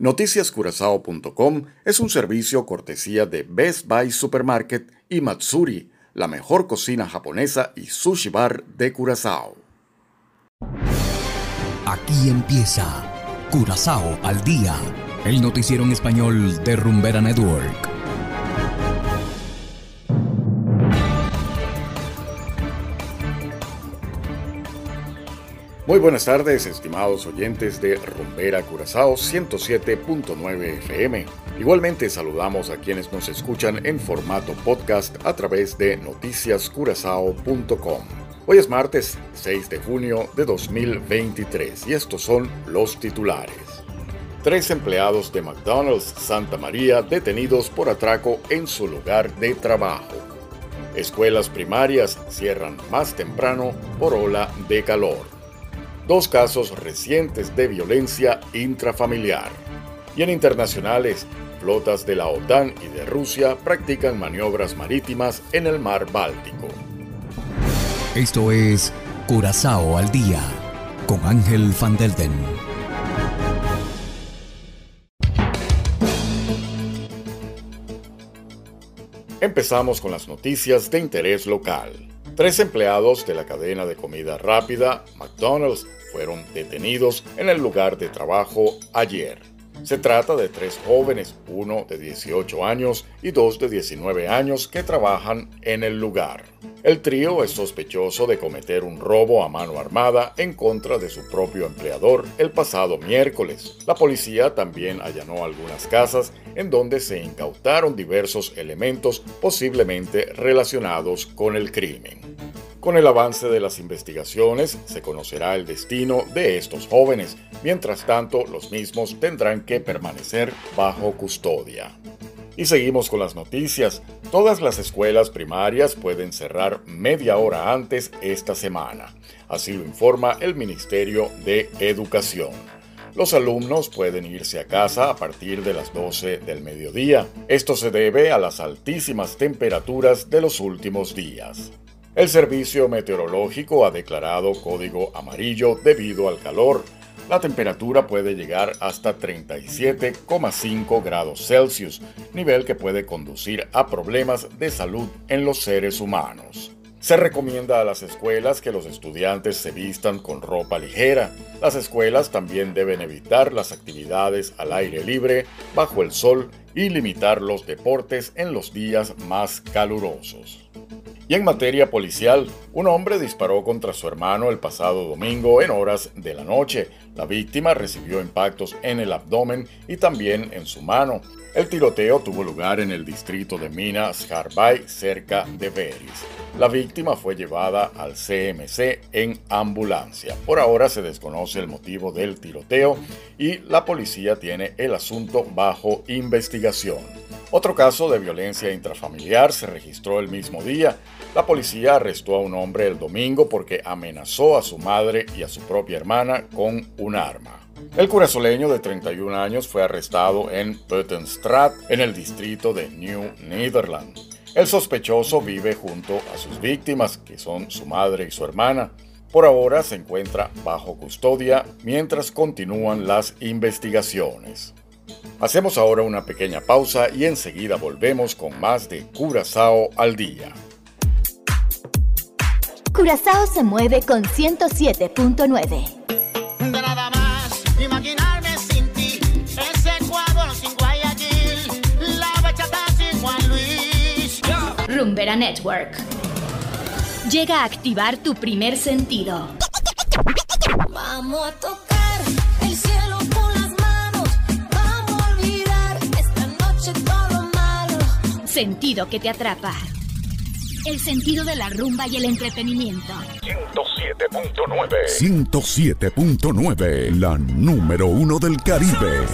Noticiascurazao.com es un servicio cortesía de Best Buy Supermarket y Matsuri, la mejor cocina japonesa y sushi bar de Curazao. Aquí empieza Curazao al día, el noticiero en español de Rumbera Network. Muy buenas tardes, estimados oyentes de Rumbera Curazao 107.9 FM. Igualmente saludamos a quienes nos escuchan en formato podcast a través de noticiascurazao.com. Hoy es martes 6 de junio de 2023 y estos son los titulares. Tres empleados de McDonald's Santa María detenidos por atraco en su lugar de trabajo. Escuelas primarias cierran más temprano por ola de calor dos casos recientes de violencia intrafamiliar. Y en internacionales, flotas de la OTAN y de Rusia practican maniobras marítimas en el mar Báltico. Esto es Curazao al día con Ángel Van Delden. Empezamos con las noticias de interés local. Tres empleados de la cadena de comida rápida, McDonald's, fueron detenidos en el lugar de trabajo ayer. Se trata de tres jóvenes, uno de 18 años y dos de 19 años, que trabajan en el lugar. El trío es sospechoso de cometer un robo a mano armada en contra de su propio empleador el pasado miércoles. La policía también allanó algunas casas en donde se incautaron diversos elementos posiblemente relacionados con el crimen. Con el avance de las investigaciones se conocerá el destino de estos jóvenes, mientras tanto los mismos tendrán que permanecer bajo custodia. Y seguimos con las noticias. Todas las escuelas primarias pueden cerrar media hora antes esta semana. Así lo informa el Ministerio de Educación. Los alumnos pueden irse a casa a partir de las 12 del mediodía. Esto se debe a las altísimas temperaturas de los últimos días. El Servicio Meteorológico ha declarado código amarillo debido al calor. La temperatura puede llegar hasta 37,5 grados Celsius, nivel que puede conducir a problemas de salud en los seres humanos. Se recomienda a las escuelas que los estudiantes se vistan con ropa ligera. Las escuelas también deben evitar las actividades al aire libre, bajo el sol y limitar los deportes en los días más calurosos. Y en materia policial, un hombre disparó contra su hermano el pasado domingo en horas de la noche. La víctima recibió impactos en el abdomen y también en su mano. El tiroteo tuvo lugar en el distrito de Minas Harbay, cerca de Beris. La víctima fue llevada al CMC en ambulancia. Por ahora se desconoce el motivo del tiroteo y la policía tiene el asunto bajo investigación. Otro caso de violencia intrafamiliar se registró el mismo día. La policía arrestó a un hombre el domingo porque amenazó a su madre y a su propia hermana con un arma. El curazoleño de 31 años fue arrestado en Puttenstraat, en el distrito de New Netherland. El sospechoso vive junto a sus víctimas, que son su madre y su hermana. Por ahora se encuentra bajo custodia mientras continúan las investigaciones. Hacemos ahora una pequeña pausa y enseguida volvemos con más de Curazao al día. Curazao se mueve con 107.9. Nada más imaginarme sin ti, ese Ecuador sin Guayaquil, la bachata sin Juan Luis. Rumbera Network. Llega a activar tu primer sentido. Vamos a tocar Sentido que te atrapa. El sentido de la rumba y el entretenimiento. 107.9, la número uno del Caribe.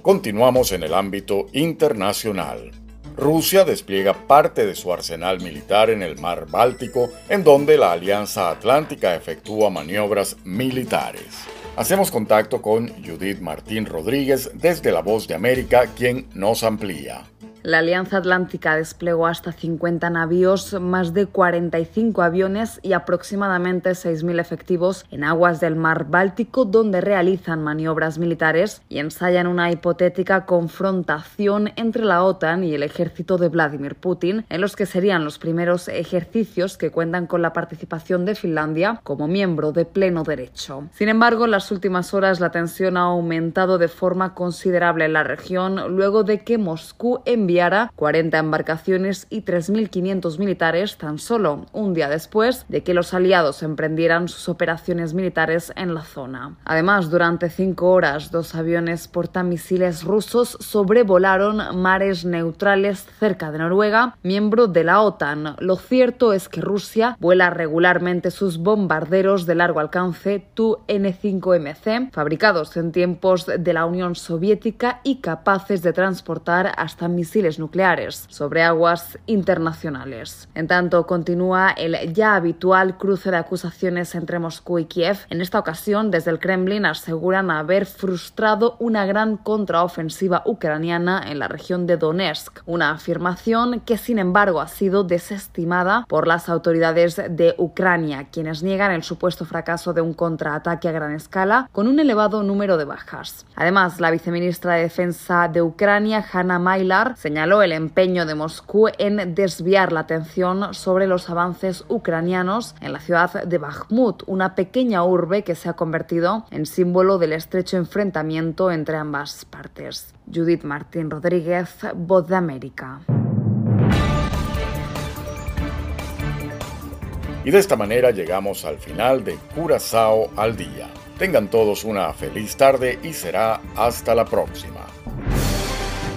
Continuamos en el ámbito internacional. Rusia despliega parte de su arsenal militar en el mar Báltico, en donde la Alianza Atlántica efectúa maniobras militares. Hacemos contacto con Judith Martín Rodríguez desde La Voz de América, quien nos amplía. La Alianza Atlántica desplegó hasta 50 navíos, más de 45 aviones y aproximadamente 6.000 efectivos en aguas del mar Báltico, donde realizan maniobras militares y ensayan una hipotética confrontación entre la OTAN y el ejército de Vladimir Putin, en los que serían los primeros ejercicios que cuentan con la participación de Finlandia como miembro de pleno derecho. Sin embargo, en las últimas horas la tensión ha aumentado de forma considerable en la región luego de que Moscú enviara 40 embarcaciones y 3.500 militares tan solo un día después de que los aliados emprendieran sus operaciones militares en la zona. Además, durante cinco horas, dos aviones portamisiles rusos sobrevolaron mares neutrales cerca de Noruega, miembro de la OTAN. Lo cierto es que Rusia vuela regularmente sus bombarderos de largo alcance Tu-N5MC, fabricados en tiempos de la Unión Soviética y capaces de transportar hasta misiles nucleares sobre aguas internacionales. En tanto, continúa el ya habitual cruce de acusaciones entre Moscú y Kiev. En esta ocasión, desde el Kremlin aseguran haber frustrado una gran contraofensiva ucraniana en la región de Donetsk, una afirmación que sin embargo ha sido desestimada por las autoridades de Ucrania, quienes niegan el supuesto fracaso de un contraataque a gran escala con un elevado número de bajas. Además, la viceministra de Defensa de Ucrania, Hanna Mailar, señaló el empeño de Moscú en desviar la atención sobre los avances ucranianos en la ciudad de Bakhmut, una pequeña urbe que se ha convertido en símbolo del estrecho enfrentamiento entre ambas partes. Judith Martín Rodríguez, Voz de América. Y de esta manera llegamos al final de Curazao al día. Tengan todos una feliz tarde y será hasta la próxima.